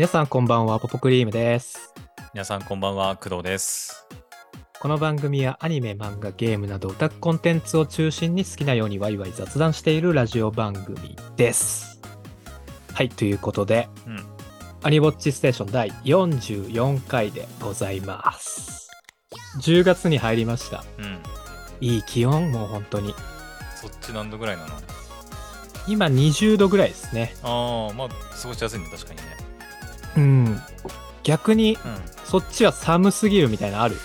皆さんこんばんは、ポポクリームです。皆さんこんばんは、工藤です。この番組はアニメ、漫画、ゲームなどオタクコンテンツを中心に好きなようにワイワイ雑談しているラジオ番組です。はい、ということで、うん。アニウォッチステーション第44回でございます。10月に入りました。うん。いい気温、もう本当に。そっち何度ぐらいなの？今20度ぐらいですね。ああ、まあ、過ごしやすいね、確かにね。うん。逆に、うん。そっちは寒すぎるみたいなのある？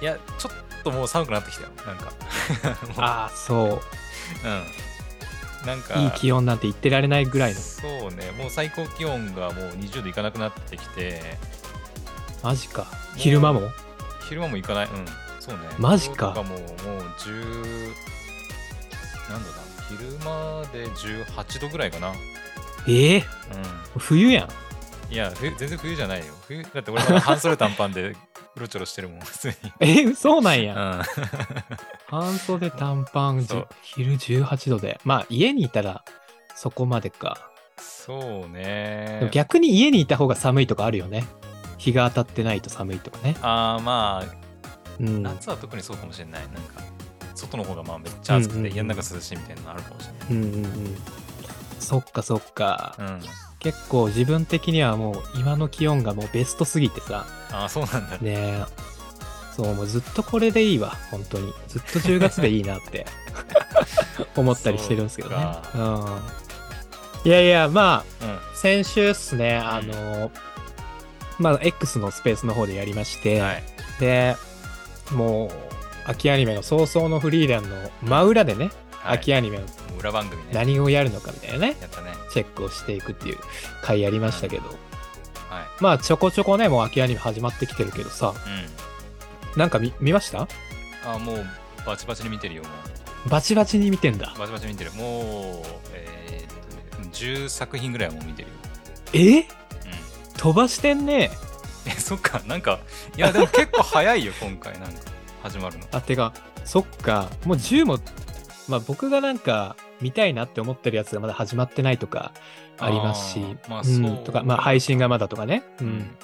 いや、ちょっともう寒くなってきたよ、なんか。ああ、そう。うん。なんか、いい気温なんて言ってられないぐらいの。そうね、もう最高気温がもう20度いかなくなってきて、マジか。昼間も？昼間もいかない。うん。そうね。マジか今日ともう、もう10、なんだな、昼間で18度ぐらいかな。うん。ええ冬やん。いや、冬全然冬じゃないよ。冬だって俺まだ半袖短パンでうろちょろしてるもん、普通に。え、そうなんや。うん。半袖短パン、じそう昼18度で。まあ、家にいたらそこまでか。そうでもね。逆に家にいた方が寒いとかあるよね。日が当たってないと寒いとかね。ああ、まあ、うん。夏は特にそうかもしれない。なんか、外の方がまあめっちゃ暑くて、うんうんうん家の中涼しいみたいなのあるかもしうんうんうん。そっかそっか。れない。うん。結構自分的にはもう今の気温がもうベストすぎてさ。ああ、そうなんだ。ねえ。そう、もうずっとこれでいいわ、本当に。ずっと10月でいいなって 思ったりしてるんですけどねそ。うん。いやいや、まあ、うん。先週っすね、あの、まあ、X のスペースの方でやりまして、はい。で、もう、秋アニメの早々のフリーレンの真裏でね、はい、秋アニメの裏番組ね。何をやるのかみたいなね、やったね。チェックをしていくっていう回やりましたけど、はい。まあ、ちょこちょこね、もう秋アニメ始まってきてるけどさ、うん。なんか見見ました？ああ、もうバチバチに見てるよ、もう。バチバチに見てんだ。バチバチに見てる。もう、えーっとね、10作品ぐらいはもう見てるよ。え？うん。飛ばしてんね。え、そっか、なんか、いや、でも結構早いよ、今回、なんか、始まるの。あ、てか、そっか、もう10も、まあ僕がなんか見たいなって思ってるやつがまだ始まってないとかありますし、まあうんそうとか、まあ配信がまだとかね。う。。うん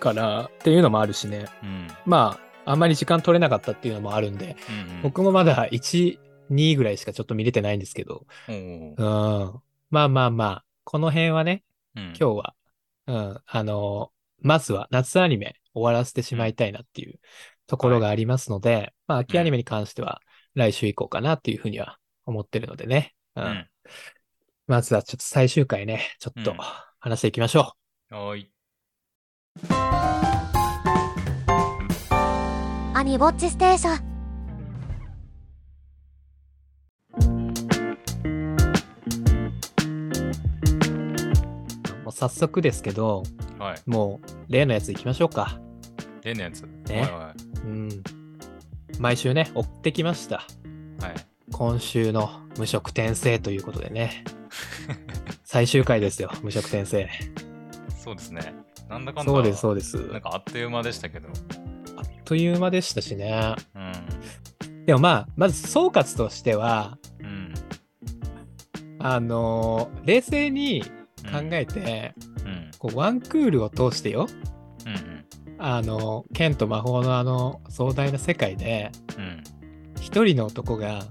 からっていうのもあるしね。うん。まあ、あんまり時間取れなかったっていうのもあるんで、うんうん、僕もまだ1、2ぐらいしかちょっと見れてないんですけど、おうーん。まあまあまあ、この辺はね、うん、今日は、うん、あのまずは夏アニメ終わらせてしまいたいなっていうところがありますので、まあ秋アニメに関しては来週以降かなっていうふうには思ってるのでね。う。うんん。まずはちょっと最終回ね、ちょっとうん話していきましょはーい。アニウォッチステーションう。もう早速ですけど、はい。もう例のやついきましょうか。例のやつ。ねはいはうん。毎週ね、追ってきました。い。はい。今週の無職転生ということでね。最終回ですよ、無職転生。そうですね。なんだかんだ。そうです、そうです。なんかあっという間でしたけど。あっという間でしたしね。うん。でもまあ、まず総括としては、うん。あのー冷静に考えて、うん。こうワンクールを通してよ、うん。うん。あのー剣と魔法のあの壮大な世界で、うん。一人の男が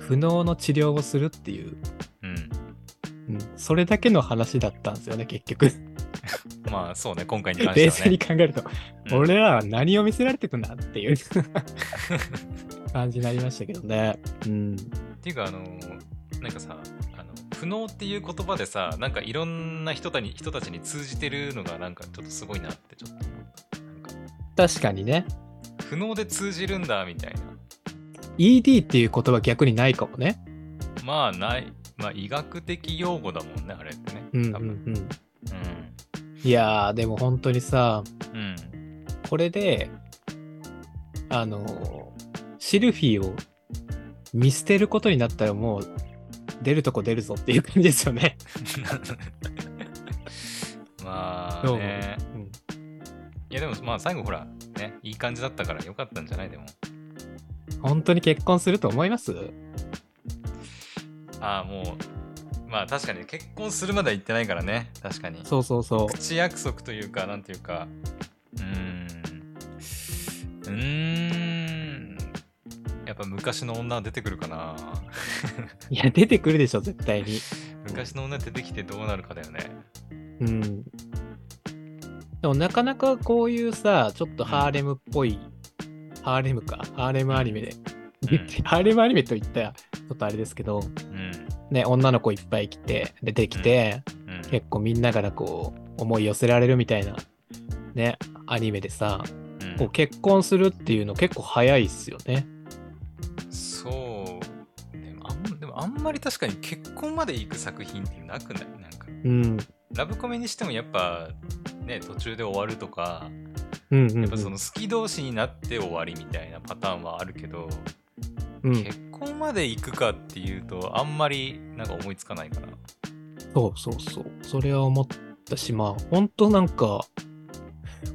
不能の治療をするっていう、うん。うん、それだけの話だったんですよね、結局。まあ、そうね、今回に関してはね。冷静に考えると、うん俺らは何を見せられてくんだっていう 感じになりましたけどね。うん。っていうか、あのなんかさ、不能っていう言葉でさ、なんかいろんな人たに人たちに通じてるのがなんかちょっとすごいなってちょっと思った。確かにね。不能で通じるんだみたいな。ED っていう言葉逆にないかもね。まあない、まあ医学的用語だもんね、あれってね。うんうん多分うん。いやー、でも本当にさ、うん。うん。これで、あの、シルフィーを見捨てることになったらもう出るとこ出るぞっていう感じですよね。まあね。うんいやでもまあ最後ほら、ね、いい感じだったからよかったんじゃない？でも。本当に結婚すると思います？ああ、もう、まあ確かに結婚するまでは言ってないからね。確かに。そうそうそう。口約束というか、なんていうか、うーん。うーん。やっぱ昔の女は出てくるかな。いや、出てくるでしょ、絶対に。昔の女出てきてどうなるかだよね。うん。でもなかなかこういうさ、ちょっとハーレムっぽい、ハーレムか、ハーレムアニメで、うん ハーレムアニメと言ったらちょっとあれですけど、うん。ね、女の子いっぱい来て、出てきて、うん。結構みんなからこう、思い寄せられるみたいな、ね、アニメでさ、うんこう結婚するっていうの結構早いっすよね。もあんまり確かに結婚まで行く作品ってなくない？なんか。うん。ラブコメにしてもやっぱ、ね、途中で終わるとか、うんうん、うん。やっぱその好き同士になって終わりみたいなパターンはあるけど、うん、結婚まで行くかっていうとあんまりなんか思いつかないから。そうそうそう。それは思ったし、まあ、ほんとなんか、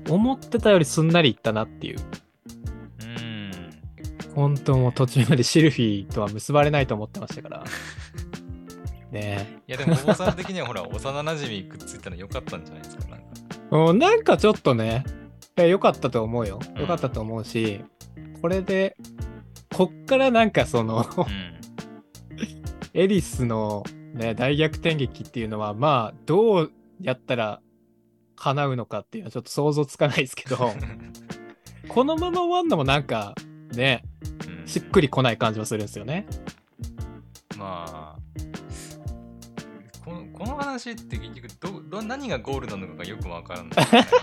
思ってたよりすんなりいったなっていう。うん。本当もう途中までシルフィーとは結ばれないと思ってましたから。ねいやでもお坊さん的にはほら幼馴染くっついたの良かったんじゃないですかなんか。うなんかちょっとね、いや良かったと思うよ。うん良かったと思うし、これで、こっからなんかその、うん。エリスのね、大逆転劇っていうのは、まあ、どうやったら叶うのかっていうのはちょっと想像つかないですけど、このまま終わんのもなんか、ね、うん。しっくりこない感じもするんですよね。まあこのこの話って結局どど何がゴールなのかがよくわからない、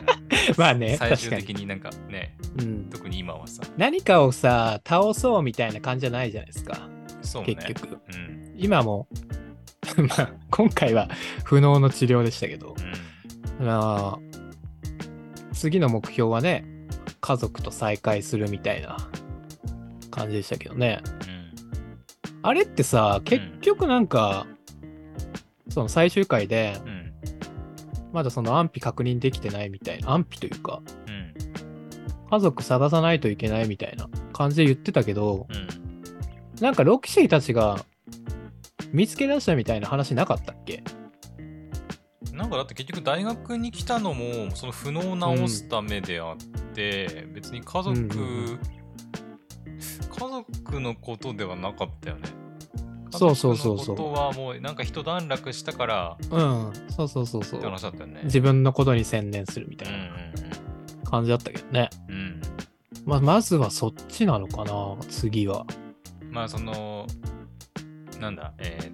まあね最終的になんかねうん。特に今はさ。何かをさ、倒そうみたいな感じじゃないじゃないですか。そうね。結局。うん。今も、まあ、今回は不能の治療でしたけど、うん。まあ、次の目標はね、家族と再会するみたいな感じでしたけどね。あれってさ、結局なんか、その最終回で、うん。うんまだその安否確認できてないみたいな、安否というか、うん。家族探さないといけないみたいな感じで言ってたけど、うん。なんかロキシーたちが見つけ出したみたいな話なかったっけ？なんかだって結局大学に来たのもその不能を直すためであって、別に家族、うんうんうん家族のことではなかったよね。そうそうそうそうことはもうなんか一段落したからうん、そうそうそうそってう。話だったよね。自分のことに専念するみたうんいな感じだったけどね。うんうんうん。まあ、まずはそっちなのかな、次は。まあそのなんだえーっ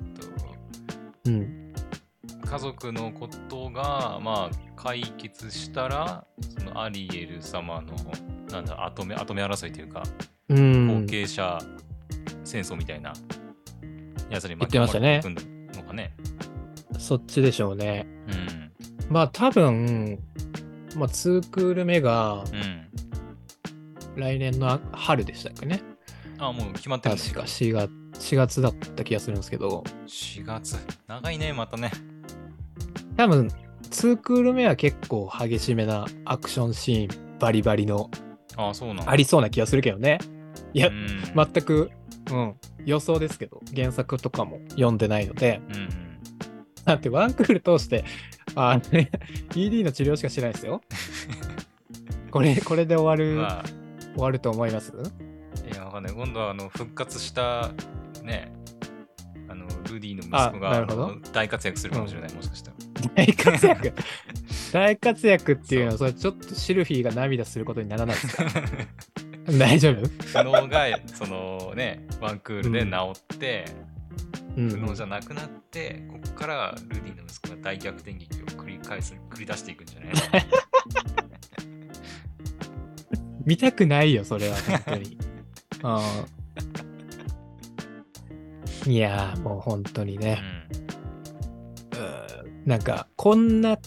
うん。と家族のことがまあ解決したらそのアリエル様のなんだ後目後目争いというかうん後。継者戦争みたいなやつに巻き込まれていくのかね。そっちでしょうね。うん。まあ、多分、まあ、2クール目がうん。来年の春でしたっけね。あ、もう決まってるんだ確か4月、4月だった気がするんですけど、4月。長いね、またね。多分、2クール目は結構激しめなアクションシーンバリバリのああ、そうなんだ。ありそうな気がするけどね。いやう、ん。全く、うん、予想ですけど、原作とかも読んでないので、うんうん。だってワンクール通して、あね、ED の治療しかしてないですよ。これ、これで終わる、まあ、終わると思います？いや、わかんない。今度はあの復活した、ね、あの、ルディの息子あが大活躍するかもしれない、もしかしたら。大活躍？大活躍っていうのは、それちょっとシルフィーが涙することにならないですか？大丈夫？不能が、そのね、ワンクールで治って、うん。不能じゃなくなって、ここからルディの息子が大逆転劇を繰り返す、繰り出していくんじゃない？見たくないよ、それは、本当に。うん。いやー、もう本当にね、うん。なんか、こんな。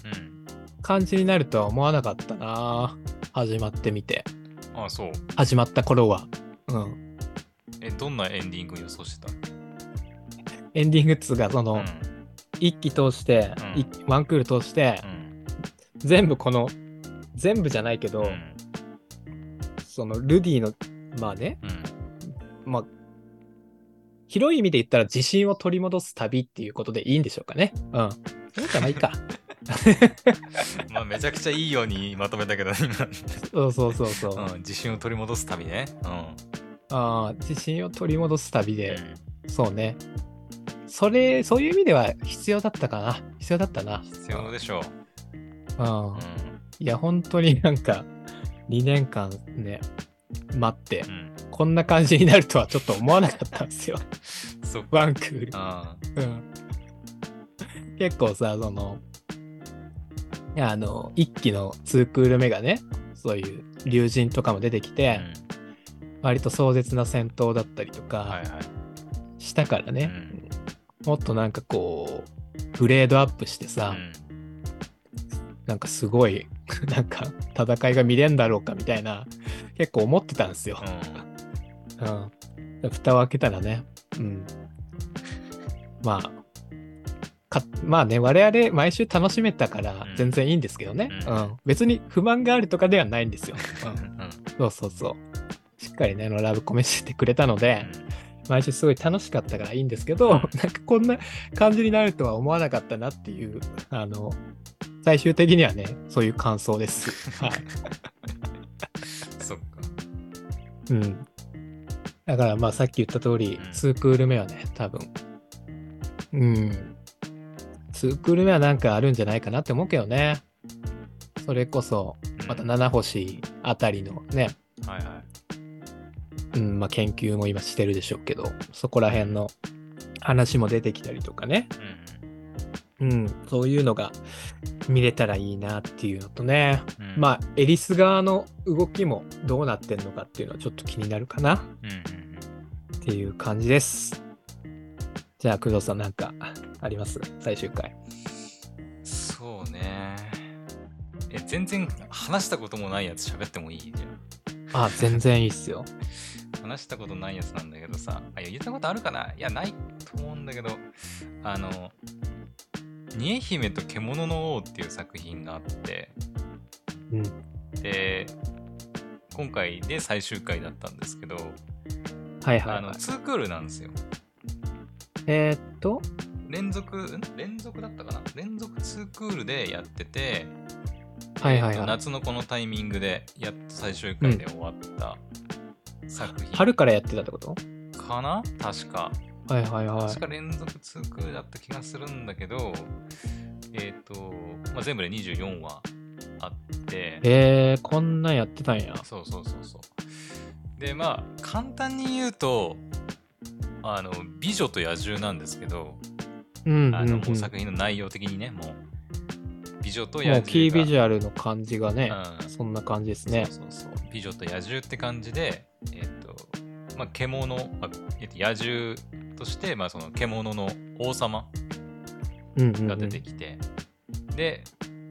感じになるとは思わなかったな始まってみて。ああ、そう。始まった頃は。うん。え、どんなエンディングを予想してた？エンディングっつうか、その、うん。一期通して、うんいワンクール通して、うん。全部この、全部じゃないけど、うん。そのルディの、まあね、うん。まあ、広い意味で言ったら自信を取り戻す旅っていうことでいいんでしょうかね。うん。なんかまあいいか。まあめちゃくちゃいいようにまとめたけど、今。そうそうそうそう。うん、自信を取り戻す旅ね。うん。ああ、自信を取り戻す旅で、そうね。それ、そういう意味では必要だったかな。必要だったな。必要でしょうん。う。いや、本当になんか、2年間ね、待ってう、ん。こんな感じになるとはちょっと思わなかったんですよ。ワンクール。あうん。結構さ、その、あの、一期の2クール目がね、そういう竜神とかも出てきあ。て、割と壮絶な戦闘だったりとはいかはい。したからね、うんもっとなんかこう、グレードアップしてさ、なんかすごい、なんか戦いが見れんだろうかみたいな、結構思ってたんですよ。うん。うん。蓋を開けたらね、うん。まあ、かまあね、我々毎週楽しめたからうん全然いいんですけどね。ううんん。別に不満があるとかではないんですよ。ううん。ん。そうそうそう。しっかりね、あのラブコメしてくれたので、毎週すごい楽しかったからいいんですけど、うんなんかこんな感じになるとは思わなかったなっていう、あの、最終的にはね、そういう感想です。はい。そっか。うん。だからまあさっき言った通り、うん2クール目はね、多分。うん。2クール目はなんかあるんじゃないかなって思うけどね。それこそ、またうん七星あたりのね、はいはうん、まあ研究も今してるでしょうけど、そこら辺の話も出てきたりとかね。い。うんうん、そういうのが見れたらいいなっていうのとね。うん。まあ、エリス側の動きもどうなってんのかっていうのはちょっと気になるかな。うんうんっていう感じです。じゃあ、工藤さんなんかあります？最終回。うん。そうね。え、全然話したこともないやつ喋ってもいい？じゃん。あ、全然いいっすよ。話したことないやつなんだけどさ、あ、いや、言ったことあるかな？いや、ないと思うんだけど、あの、煮え姫と獣の王っていう作品があって、うん。で、今回で最終回だったんですけど、はいはい、あの、はい。2クールなんですよ。えーっと、連続、ん？連続だったかな？連続2クールでやってて、はいはいはい。夏のこのタイミングでやっと最終回で終わった作品春からやってたってこと？かな？確か。はいはいはい確。か連続2クールだった気がするんだけど、えっ、と、まあ、全部で24話あって、えー、こんなんやってたんや。そうそうそうそう。で、まあ、簡単に言うと、あの、美女と野獣なんですけど、うんうん、あの、うん。もう作品の内容的にね、もう、美女と野もう獣が。キービジュアルの感じがね、うんそんな感じですね。そうそうそう。美女と野獣って感じで、えっ、と、まあ、獣、あえっと野獣として、まあ、その獣の王様うんうん、うん。が出てきて、で、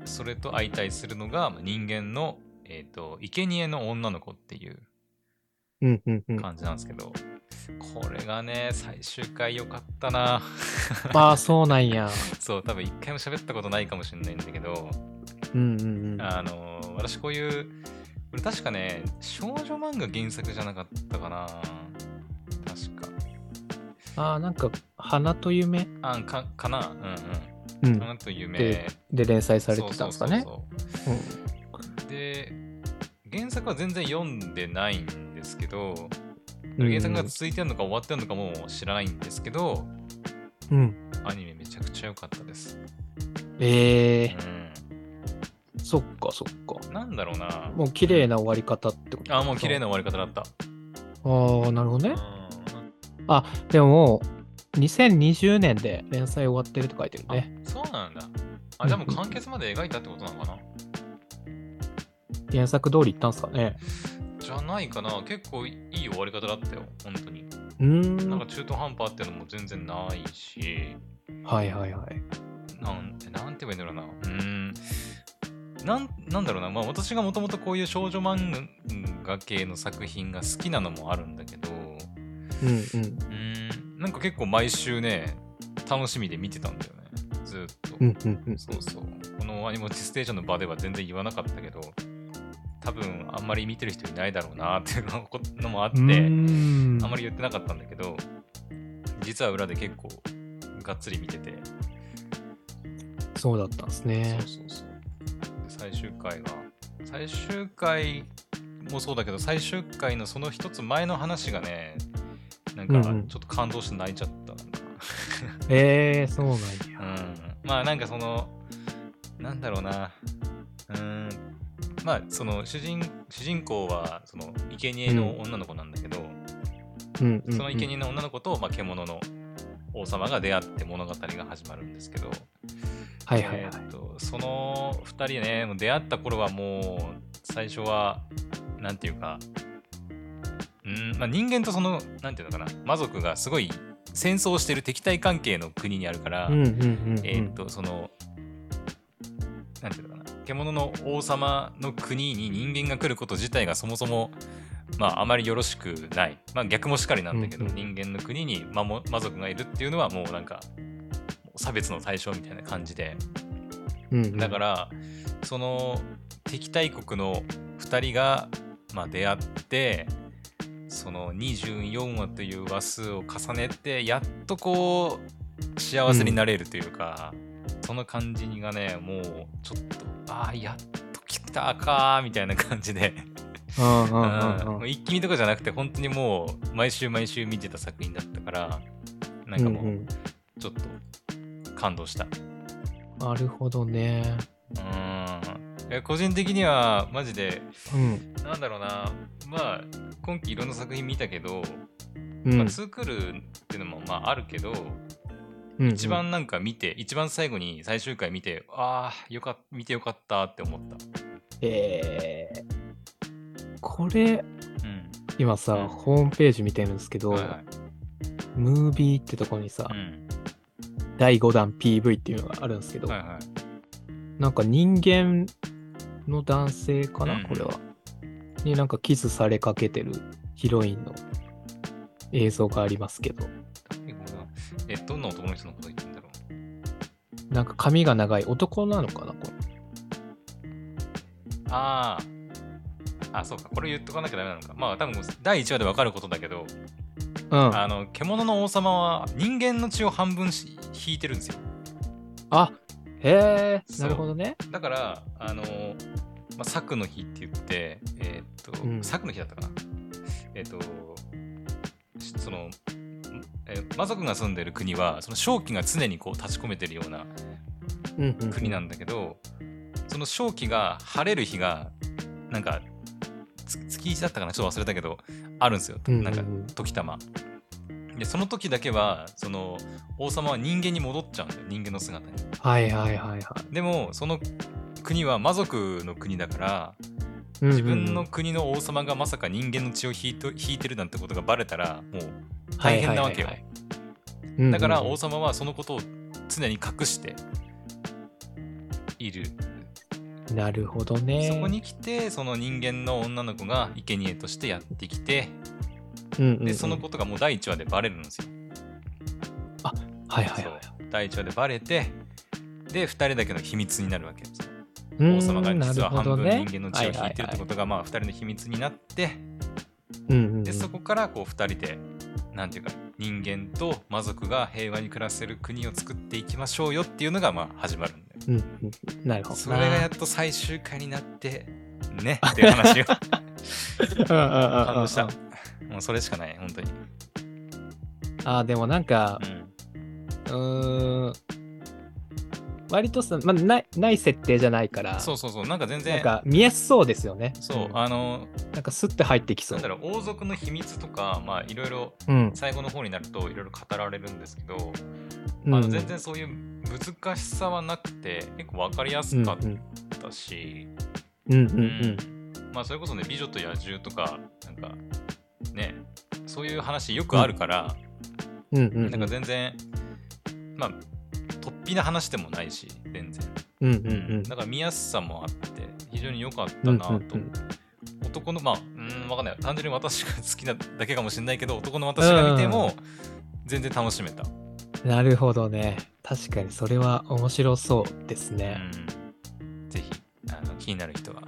それと相対するのがまあ人間の、えっ、と、生贄の女の子っていううんうんうん。感じなんですけど、これがね、最終回良かったな。ま あ、そうなんや。そう、多分一回も喋ったことないかもしれないんだけど、うんうんうん。あのー私こういう、これ確かね、少女漫画原作じゃなかったかな。確か。あーなんか、花と夢？あんか、かな？ううんうんん。花と夢でで連載されてたんですかね？で、原作は全然読んでないんですけど、うん原作が続いてるのか終わってるのかも知らないんですけど、うん。うん。アニメめちゃくちゃ良かったです。ええうそっかそっか。ん。なんだろうな。もう綺麗な終わり方ってことあ、もう綺麗な終わり方だった。ああ、なるほどね。うんでももう、2020年で連載終わってると書いてるね。あそうなんだ。あ、じゃあもう完結まで描いたってことなのかな？原作通り行ったんすかね。じゃないかな。結構いい終わり方だったよ。本当に。うーん。なんか中途半端っていうのも全然ないし、はいはいはい。なんなんて言えばいいんだろうな。うーん。なんなんだろうな、まあ、私がもともとこういう少女漫画系の作品が好きなのもあるんだけど、うんうん。うーん、なんか結構毎週ね、楽しみで見てたんだよね。ずーっと。うんうんうん。そうそう。このアニモチステーションの場では全然言わなかったけど、多分あんまり見てる人いないだろうなっていうのもあって、あんまり言ってなかったんだけど、実は裏で結構がっつり見てて、そうだったんですねそう。そうそう。で最終回が、最終回もそうだけど、最終回のその一つ前の話がね、なんかうんうんちょっと感動して泣いちゃったんだ。えー、そうなんや。うん。まあなんかその、なんだろうな。うん。まあその主人主人公はその生贄の女の子なんだけど、うん。その生贄の女の子と、まあ、獣の王様が出会って物語が始まるんですけど、はいはいはいえ。ーっとその2人ね、もう出会った頃はもう、最初は、なんていうか、うんまあ、人間とその、なんていうのかな、魔族がすごい戦争をしてる敵対関係の国にあるから。えーっと、その、獣の王様の国に人間が来ること自体がそもそも、まあ、あまりよろしくない。まあ、逆もしかりなんだけど、うんうん。人間の国に魔も魔族がいるっていうのはもうなんか、差別の対象みたいな感じで、うんうん、だから、その敵対国の2人が、まあ、出会って、その24話という話数を重ねて、やっとこう、幸せになれるというか、その感じがね、もうちょっと、ああ、やっと来たかーみたいな感じで、一気見とかじゃなくて、本当にもう毎週毎週見てた作品だったから、なんかもうんううんちょっと感動した。なるほどね。うん。個人的には、マジで、うん。なんだろうな、まあ、今期いろんな作品見たけど、うん。まあ、ツークールっていうのもまああるけど、うん一番なんか見て、一番最後に最終回見て、ああ、よかっ見てよかったって思った。えー、これ、うん。今さ、うんホームページ見てるんですけど、はいはい。ムービーってとこにさ、うん。第5弾 PV っていうのがあるんですけど、はいはい。なんか人間の男性かな、うんこれは。になんかキスされかけてるヒロインの映像がありますけど、え、どんな男の人のこと言ってんだろう？なんか髪が長い男なのかなこれ。ああ。あ、そうか。これ言っとかなきゃダメなのか。まあ、多分第1話で分かることだけど、うん。あの、獣の王様は人間の血を半分し引いてるんですよ。あへえ、なるほどね。だから、あの、まあ、作の日って言って、えーっと、うん作の日だったかな。えーっと、しその、えー魔族が住んでる国は、その正気が常にこう立ち込めてるような国なんだけど、その正気が晴れる日が、なんか、つ月1だったかな？ちょっと忘れたけど、あるんですよ。なんか、時たま。で、その時だけは、その、王様は人間に戻っちゃうんだよ。人間の姿に。はいはいはいはい。でも、その国は魔族の国だから、自分の国の王様がまさか人間の血を引いと引いてるなんてことがバレたら、もう大変なわけよ。だから王様はそのことを常に隠している。なるほどね。そこに来て、その人間の女の子が生贄としてやってきて、で、そのことがもう第1話でバレるんですよ。はいはいはい。第1話でバレて、で、2人だけの秘密になるわけです王様が実は半分人間の血を引いてるってことが、まあ、2人の秘密になって、で、そこからこう2人で、なんていうか、人間と魔族が平和に暮らせる国を作っていきましょうよっていうのが、まあ、始まるんだよ。うんうんなるほどな。それがやっと最終回になって、ね、っていう話を感感動した。もうそれしかない、本当に。あーでもなんかう、ん。割とさ、まあ、ないない設定じゃないから、そうそうそう、なんか全なん然、か見やすそうですよね。そう、んあの、なんかスッて入ってきそう。なんだろう、王族の秘密とか、まあ、いろいろ、うん。最後の方になると、いろいろ語られるんですけど、うんあの全然そういう難しさはなくて、結構わかりやすかっうんたし、うんうんううんんまあ、それこそね、美女と野獣とか、なんか、ね、そういう話よくあるから、うんうんうんなんか全然、まあ、突飛な話でもないし、全然。うんうんうんだから見やすさもあって、非常に良かったなと。うんうんうん男の、まあ、うん、わかんない。単純に私が好きなだけかもしれないけど、男の私が見ても、全然楽しめた。なるほどね。確かにそれは面白そうですうね。ん。ぜひ、あの気になる人は、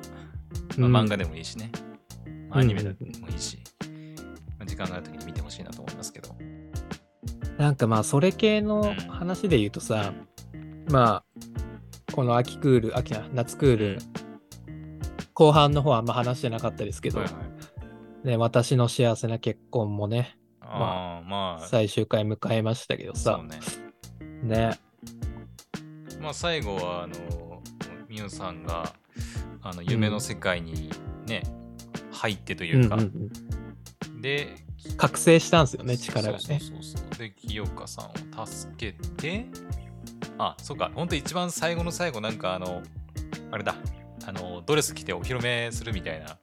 うんまあ、漫画でもいいしね、まあアニメでうんうんもいいし、まあ時間がある時に見てほしいなと思いますけど。なんかまあ、それ系のうん話で言うとさ、まあ、この秋クール、秋な、夏クール、後半の方はあんま話してなかったですけど、はいはい。ね、私の幸せな結婚もね、ああ、まあ、最終回迎えましたけどさ。ね。ね、まあ、最後は、あの、みゆさんが、あの、夢の世界にね、入ってというか、うんうんうん。で、覚醒したんですよね、力がね。そうそうそうそう。で、清香さんを助けて、あ、そうか、ほんと一番最後の最後、なんかあの、あれだ、あの、ドレス着てお披露目するみたいな、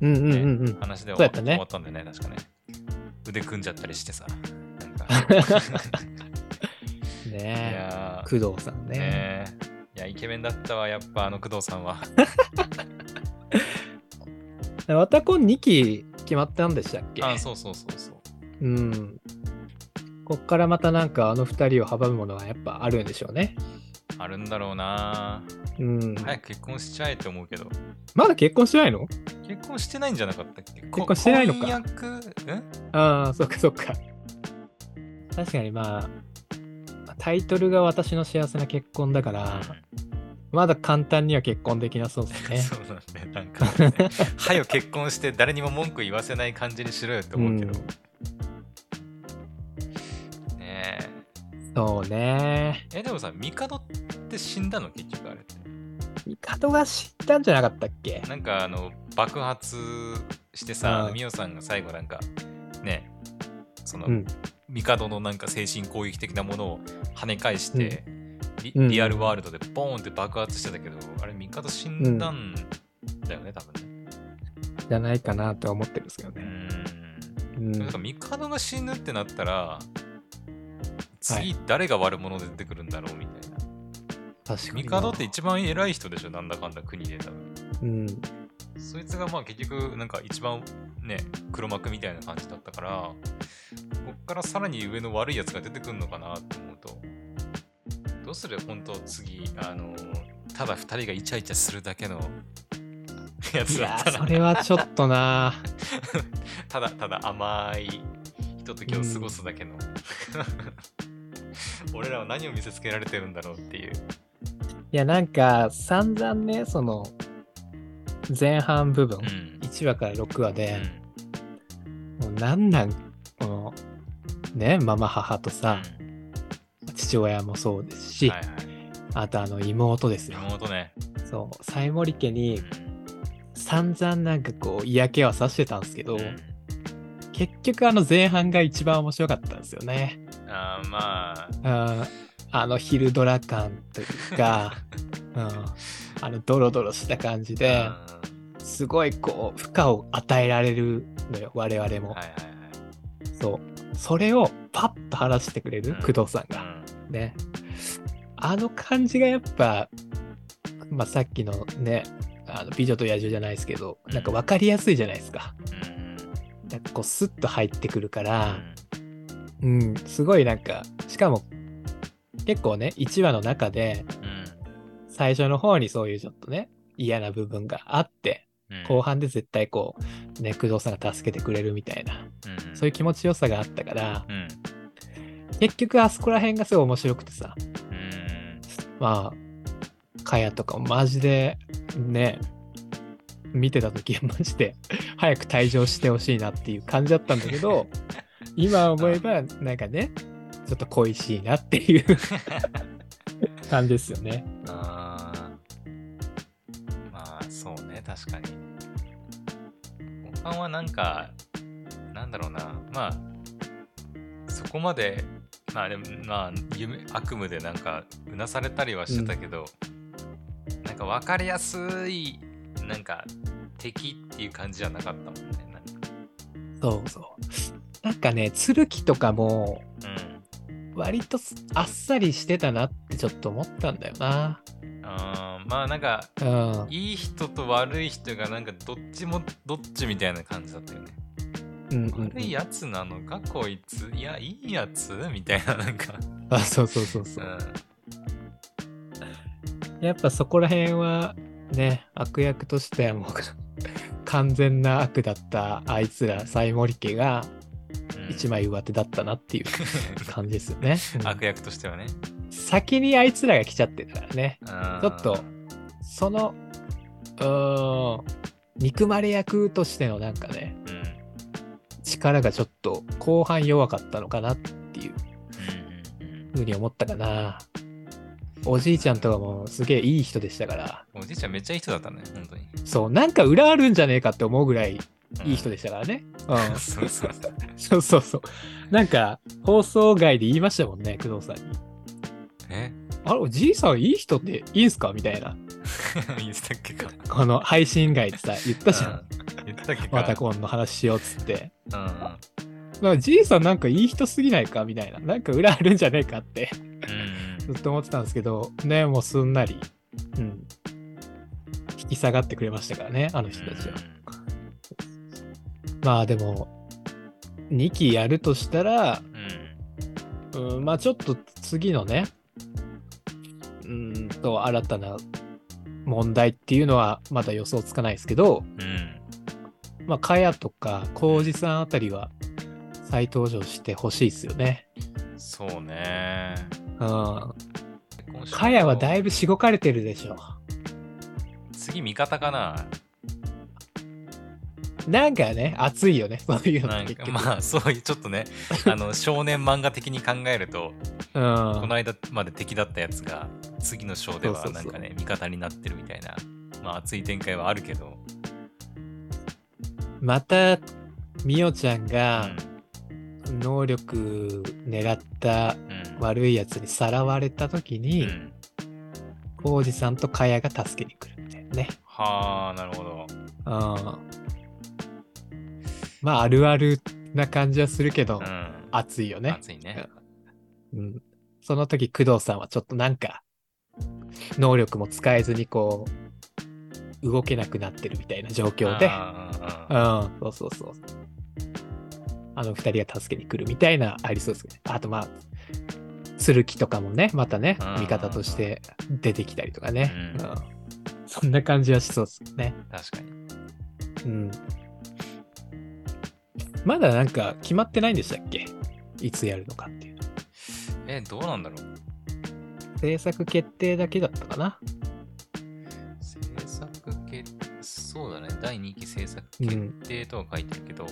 うんうんうんうん。話で終わったね終わったんだよね、確かね。腕組んじゃったりしてさ。なんか いねやえ、工藤さんー、ね。ねいや、イケメンだったわ、やっぱあの工藤さんは。わたこん2期決まったんでしたっけ？あ、そうそうそうそう。うん。こっからまたなんかあの2人を阻むものがやっぱあるんでしょうね。あるんだろうな。うん。早く結婚しちゃえって思うけど。まだ結婚してないの？結婚してないんじゃなかったっけ？結婚してないのか婚約？んああ、そっかそっか。確かにまあ、タイトルが私の幸せな結婚だから、まだ簡単には結婚できなそうですね。そうだね。なんか、ね、はよ結婚して誰にも文句言わせない感じにしろよって思うけど。ねそうね。え。でもさ、帝って死んだの結局あれって。帝が知ったんじゃなかったっけなんかあの、爆発してさう、んさんが最後なんか、ね、その、うん。帝のなんか精神攻撃的なものを跳ね返して、リうんリアルワールドでボーンって爆発してたけど、あれ帝死んだんだよね、多分ね。じゃないかなとは思ってるんですけどね。うん。なんか帝が死ぬってなったら、次誰が悪者で出てくるんだろうみたいな。確かにな。帝って一番偉い人でしょ、なんだかんだ国で多分。うん。そいつがまあ結局なんか一番ね、黒幕みたいな感じだったから、こっからさらに上の悪いやつが出てくるのかなって思うと、どうする本当次、あの、ただ二人がイチャイチャするだけの やつだったらそれはちょっとな。ただただ甘いひとときを過ごすだけの、俺らは何を見せつけられてるんだろうっていう。いや、なんか、散々ね、その、前半部分、うん。1話から6話うで、んもうなんなん、この、ね、ママ母とさ、父親もそうですし、はいはい。あとあの妹ですよ。妹ね。そう、西森家うにん散々なんかこう嫌気はさしてたんですけど、うん結局あの前半が一番面白かったんですよね。あーまあ、あーあの昼ドラ感というか、うん、あのドロドロした感じで、うすごいこう負荷を与えられるのよ、我々も。んはいはいはい。そう。それをパッと晴らしてくれる、うん工藤さんが。ね。あの感じがやっぱ、まあ、さっきのね、あの美女と野獣じゃないですけど、なんか分かりやすいじゃないですか。うんうんなんかこうスッと入ってくるかうら、んうん、すごいなんか、しかも結構ね、1話の中でうん最初の方にそういうちょっとね、嫌な部分があって、うん。後半で絶対こう、ね、工藤さんが助けてくれるみたいな、うん。そういう気持ちよさがあったから、うん。結局あそこら辺がすごい面白くてさ、うん。まあ、かやとかもマジでね、見てた時はマジで早く退場してほしいなっていう感じだったんだけど、今思えばなんかね、ちょっと恋しいなっていう 感じですよね。あー。まあそうね。確かに。後半はなんかなんだろうな。まあそこまでまあでもまあ夢悪夢でなんかうなされたりはしてたけど、なんか分かりやすいなんか敵っていう感じじゃなかったもんねそうそう。なんかね、剣とかもうん割とすあっさりしてたなってちょっと思ったんだよな。あーまあなんかうん。いい人と悪い人がなんかどっちもどっちみたいな感じだったよねうんうんうん悪いやつなのかこいついやいいやつみたいななんか、あ、そうそうそうそうう。ん、やっぱそこら辺はね、悪役としてはもう完全な悪だったあいつら、西森家が、うん一枚上手だったなっていう 感じですよね。うん悪役としてはね。先にあいつらが来ちゃってたからね。ちちょっとその、うーん、憎まれ役としてのなんかね、うん。力がちょっと後半弱かったのかなっていうふうに思ったかな。おじいちゃんとかもすげえいい人でしたから、おじいちゃんめっちゃいい人だったね、本当に。そう、なんか裏あるんじゃねえかって思うぐらいいい人で。でしたからね。うん そうそうそう。そうそうそう。なんか、放送外で言いましたもんね、工藤さんに。え？あれ、おじいさんいい人っていいんすか？みたいな。言ってたっけか。この配信外でさ、言ったじゃん。うん言ってたっけか。また今度話しようっつって。うん。まあ、じいさんなんかいい人すぎないか？みたいな。なんか裏あるんじゃねえかってうんずっと思ってたんですけど、ね、もうすんなり、うん。引き下がってくれましたからね、あの人たちは。まあでも、2期やるとしたら、うん。うん、まあちょっと次のね、うーんと新たな問題っていうのはまだ予想つかないですけど、うん。まあ、かやとか浩二さんあたりは再登場してほしいですよね。そうね。うん。かやはだいぶしごかれてるでしょ。次味方かななんかね、熱いよね、そういうのなんか。まあそういうちょっとね あの少年漫画的に考えるとうん。この間まで敵だったやつが次の章ではなんかね味方になってるみたいなまあ熱い展開はあるけど、また、みおちゃんうがん。能力狙ったうん。悪いやつにさらわれた時うに、ん浩二さんとかやが助けに来るみたいなね。はあなるほど。うん。まあ、あるあるな感じはするけど、うん熱いよね。熱いねうん。その時、工藤さんはちょっとなんか、能力も使えずにこう、動けなくなってるみたいな状況で、あうん、そうそうそう。あの二人が助けに来るみたいなありそうですね。あとまあ、剣とかもね、またねうん、味方として出てきたりとかね。うんうんそんな感じはしそうですね。確かにうん。まだなんか決まってないんでしたっけ？いつやるのかっていう。えどうなんだろう？制作決定だけだったかな？制作決そうだね第2期制作決定とは書いてるけど、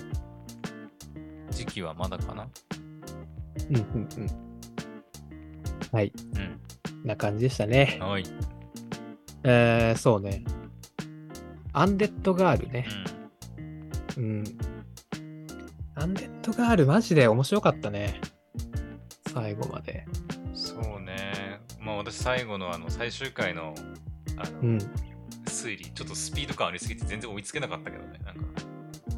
時期はまだかな？うんうんうん。はい。うんな感じでしたね。はいえー、そうね。アンデッドガールね。うんうん。アンデッドガールマジで面白かったね。最後まで。そうね。まあ私最後のあの最終回のあの、うん。推理、ちょっとスピード感ありすぎて全然追いつけなかったけどね。なんか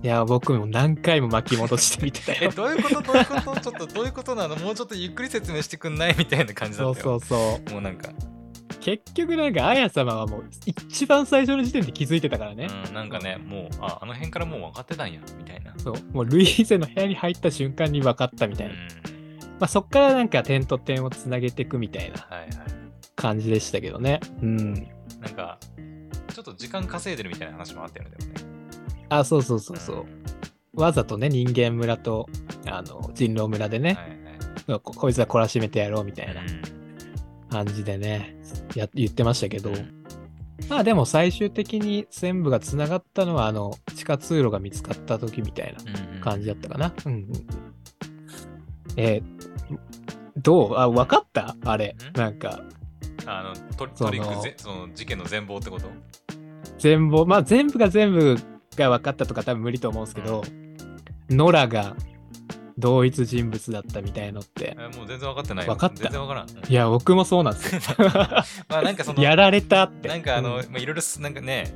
いや、僕も何回も巻き戻してみてた え、よ。どういうこと？どういうこと？ちょっとどういうことなの？もうちょっとゆっくり説明してくんない？みたいな感じだそうったよ。そうそう。もうなんか、結局なんか、あや様はもう一番最初の時点で気づいてたからね。うん、なんかね、もう、あ、あの辺からもう分かってたんや、みたいな。そう。もうルイーゼの部屋に入った瞬間に分かったみたいな。うん。まあそっからなんか点と点をつなげていくみたいなはいはい。感じでしたけどね。うん。なんか、ちょっと時間稼いでるみたいな話もあったよね、でもね。あ、そうそうそうそう。わざとね、人間村と、あの、人狼村でね、はいはい。ここいつは懲らしめてやろうみたいなうん感じでね、や言ってましたけど、うん。まあでも最終的に全部がつながったのは、あの、地下通路が見つかった時みたいなうんうん。感じだったかな。うんうん。うん。えーどう？あ、分かった？あれ。ん？なんか、あのトトリックぜその事件の全貌ってこと？全部、まあ全部が全部が分かったとか多分無理と思うんですけど、ノラが同一人物だったみたいのって。えもう全然分かってないよ。分かった全然分からん。いや、僕もそうなんですよ。まあなんかその、やられたって。なんかあの、うんまあいろいろすなんかね、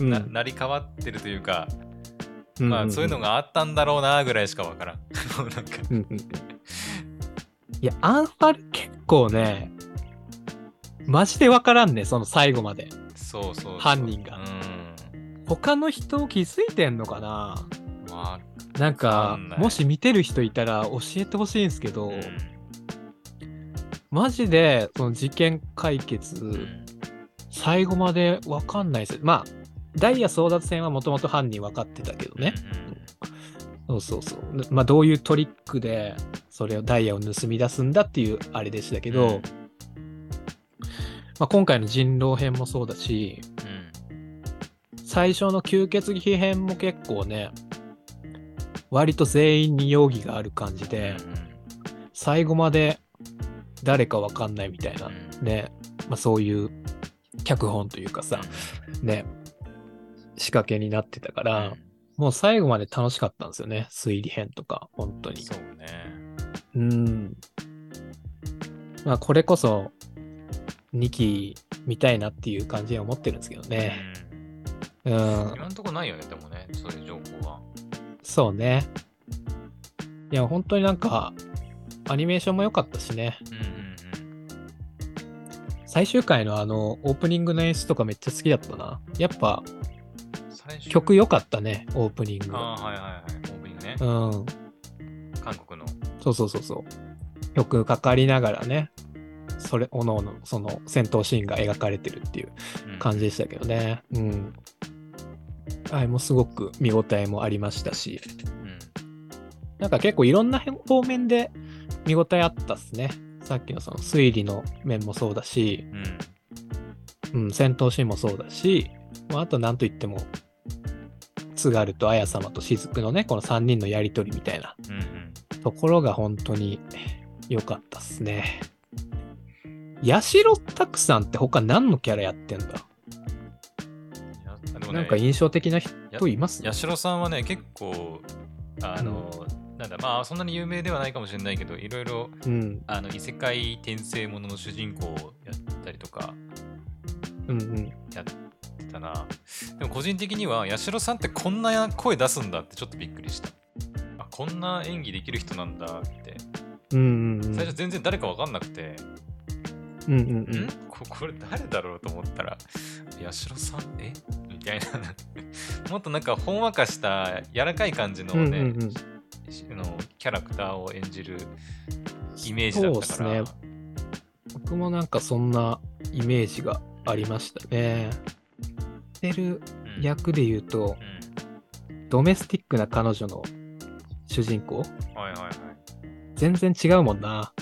うんな成り変わってるというか、うんまあそういうのがあったんだろうなぐらいしか分からん。もうなんか、うんいや、アンファル結構ね、マジでわからんね、その最後まで。そうそうそう犯人がうん。他の人気づいてんのかなまあ、なんわかもし見てる人いたら教えてほしいんですけど、うん。マジでその事件解決、うん。最後までわかんないです。まあダイヤ争奪戦はもともと犯人分かってたけどね、そうそうそう。まあ、どういうトリックで、それをダイヤを盗み出すんだっていうあれでしたけど、うん。まあ、今回の人狼編もそうだし、うん。最初の吸血鬼編も結構ね、割と全員に容疑がある感じで、最後まで誰かわかんないみたいな、うんね、まあ、そういう脚本というかさ、ね、仕掛けになってたかうんら、もう最後まで楽しかったんですよね、推理編とか、本当に。そうね。うん。まあ、これこそ、2期見たいなっていう感じは思ってるんですけどね。うん。うん今んとこないよね、でもね、そういう情報は。そうね。いや、本当になんか、アニメーションも良かったしね。うんうん最終回のあの、オープニングの演出とかめっちゃ好きだったな。やっぱ、曲良かったね、オープニング。ああ、はいはいはい。オープニングね。うん。韓国の。そうそうそうそう。曲かかりながらね、それ、おのおの、その戦闘シーンが描かれてるっていううん感じでしたけどね。うん。あれもすごく見応えもありましたし、うんなんか結構いろんな方面で見応えあったっすね。さっきのその推理の面もそうだし、うん。うん、戦闘シーンもそうだし、まあ、あと何と言っても、津軽と綾様と雫のね、この3人のやりとりみたいな。ところが本当に良かったっすね。八代拓さんって他何のキャラやってんだ、もねなんか印象的な人います？八代さんはね、結構、あの、なんだ、まあ、そんなに有名ではないかもしれないけど、いろいろ、うん、あの、異世界転生ものの主人公をやったりとか、うんうん。やってたな。でも個人的には、八代さんってこんな声出すんだってちょっとびっくりした。あ、こんな演技できる人なんだって。うんうんうん。最初全然誰かわかんなくて、うんうんうんん？ここれ誰だろうと思ったら、八代さん？え？みたいな。もっとなんかほんわかした柔らかい感じのね、うんうんうんしのキャラクターを演じるイメージだったから。そうっす僕もなんかそんなイメージがありましたね。てるうん役で言うと、うドメスティックな彼女の主人公？ん。はいはいは全然違うもんな。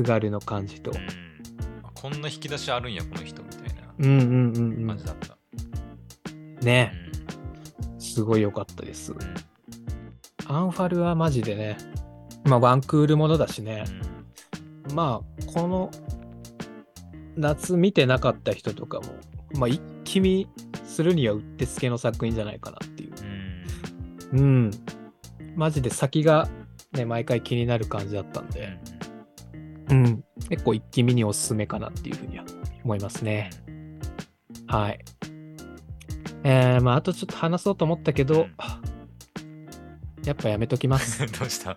い。ね。津軽の感じとう。ん。あこんな引き出しあるんや、この人みたいうんうんうんうんな感じ。だった。ね、うすごい良かったです。ん。うんアンファルはマジでね、まあワンクールものだしね、うんまあこの夏見てなかった人とかも、まあ一気見するにはうってつけの作品じゃないかなっていう。うん。うん。マジで先がね、毎回気になる感じだったんで、うん。結構一気見におすすめかなっていうふうには思いますね。はい。えー、まああとちょっと話そうと思ったけど、うんやっぱやめときます。どうした？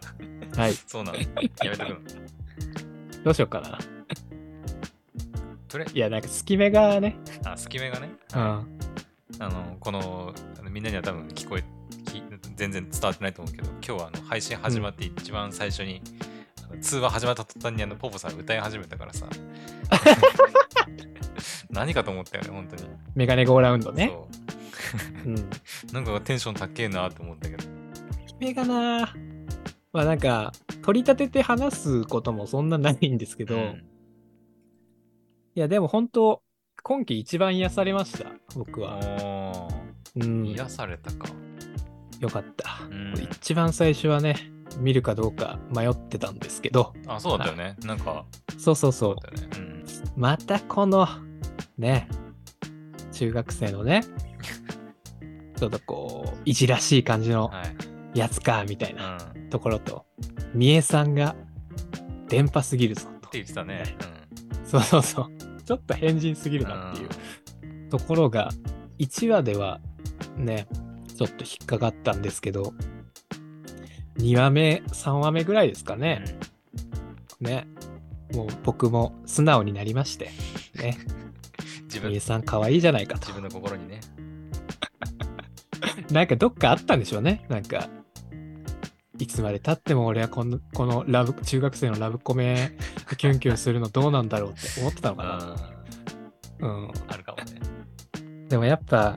はい。そうなの？やめとくの？どうしようかな。とりあいや、なんか隙目がね、あ、隙間がね？うん。あの、この、みんなには多分聞こえ、き全然伝わってないと思うけど、今日はあの配信始まって一番最初に、あの通話始まった途端にあのポポさん歌い始めたからさ。何かと思ったよね、本当に。メガネゴーラウンドね。そううん。なんかテンション高えなと思ったけど。目がなまあなんか、取り立てて話すこともそんなないんですけど、うんいやでも本当、今季一番癒されました、僕は。おうん。ー癒されたか。よかった。うん一番最初はね、見るかどうか迷ってたんですけど、あ、そうだったよね。なんか、そうそうそう。だったよね。またこの、ね、中学生のね、ちょっとこう、いじらしい感じの。やつか、みたいうん。なってところと、三重さんが、電波すぎるぞと。言ってたね。そうそうそう。ちょっと変人すぎるなっていうところが、1話ではね、ちょっと引っかかったんですけど、2話目、3話目ぐらいですかうん。ね。ね。もう僕も素直になりまして、ね。自分さん可愛いじゃないかと自。分の心にね。なんかどっかあったんでしょうね。なんか、いつまで経っても俺はこのこのラブ中学生のラブコメキュンキュンするのどうなんだろうって思ってたのかうん。な。うん。あるかもね。でもやっぱ、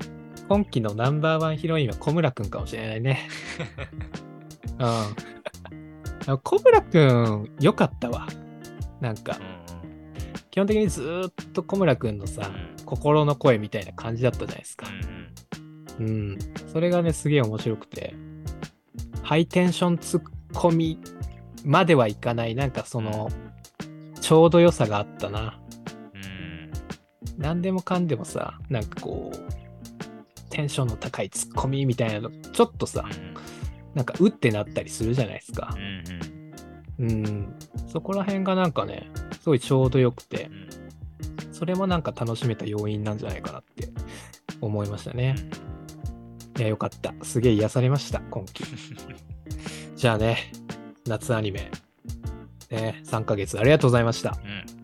今期のナンバーワンヒロインは小村くんかもしれないね。うん。小村くん、良かったわ。なんかう、ん基本的にずーっと小村くんのうさ、ん心の声みたいな感じだったじゃないですかう。んうん。それがね、すげえ面白くて、ハイテンションツッコミまではいかない、なんかその、ちょうど良さがあったな。うん何でもかんでもさ、なんかこう、テンションの高いツッコミみたいなの、ちょっとさ、なんかうってなったりするじゃないですかう。んうん。そこら辺がなんかね、すごいちょうどよくてう、んそれもなんか楽しめた要因なんじゃないかなって思いましたね。いや、よかった。すげえ癒されました、今期。じゃあね、夏アニメ、ね、3ヶ月ありがとうございました。うん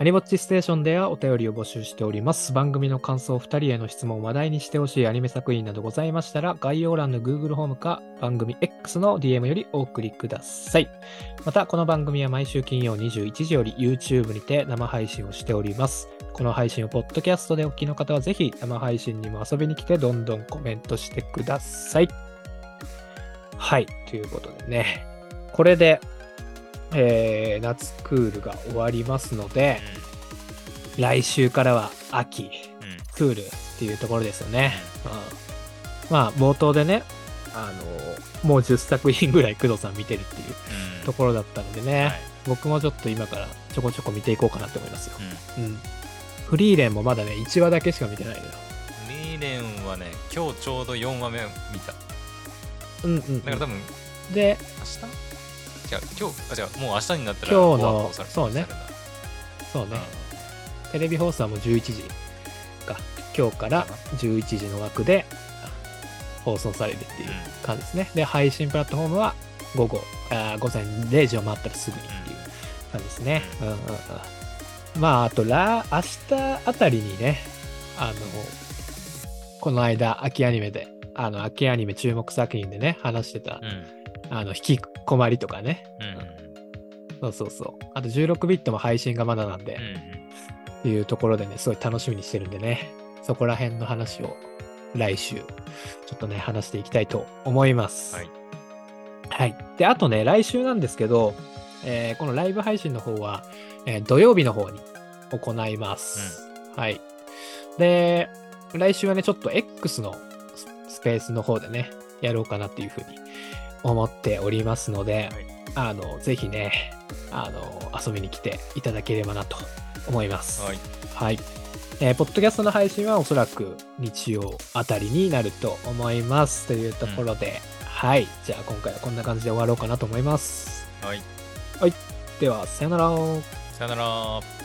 アニボッチステーションではお便りを募集しております。番組の感想、2人への質問、話題にしてほしいアニメ作品などございましたら、概要欄の Google ホームか番組 X の DM よりお送りください。また、この番組は毎週金曜21時より YouTube にて生配信をしております。この配信をポッドキャストでお聞きの方はぜひ生配信にも遊びに来てどんどんコメントしてください。はい、ということでね、これで、えー夏クールが終わりますので、来週からは秋、うん。うんクールっていうところですよね。うん、まあ、冒頭でね、あの、もう10作品ぐらい工藤さん見てるっていううん。ところだったのでね、はい。僕もちょっと今からちょこちょこ見ていこうかなと思いますよ。うん。うん。フリーレンもまだね、1話だけしか見てないのよ。リーレンはね今日ちょうど4話目見た。うんうん、だから多分で、明日？違う。今日あ違う。もう明日になったら今日のそうね。そうね、テレビ放送はもう11時か。今日から11時の枠で放送されるっていう感じですね。で、配信プラットフォームは午後、あー午前0時を回ったらすぐにっていう感じですね。うんうんうん。まあ、あと、ら、明日あたりにね、あの、この間、秋アニメで、あの、秋アニメ注目作品でね、話してた、うんあの、引きこまりとかね。うんうんそうそうそう。あと、16ビットも配信がまだなんで、うんっていうところでね、すごい楽しみにしてるんでね、そこら辺の話を来週、ちょっとね、話していきたいと思います。はい。はい。で、あとね、来週なんですけど、えーこのライブ配信の方は、えー土曜日の方に行います。はい。で、来週はね、ちょっと X のススペースの方でね、やろうかなっていうふうに思っておりますので、はいあの、ぜひね、あの、遊びに来ていただければなと思います。はいはい。えーポッドキャストの配信はおそらく日曜あたりになると思います。というところで、はい。じゃあ今回はこんな感じで終わろうかなと思います。はいでは、さよなら。さよなら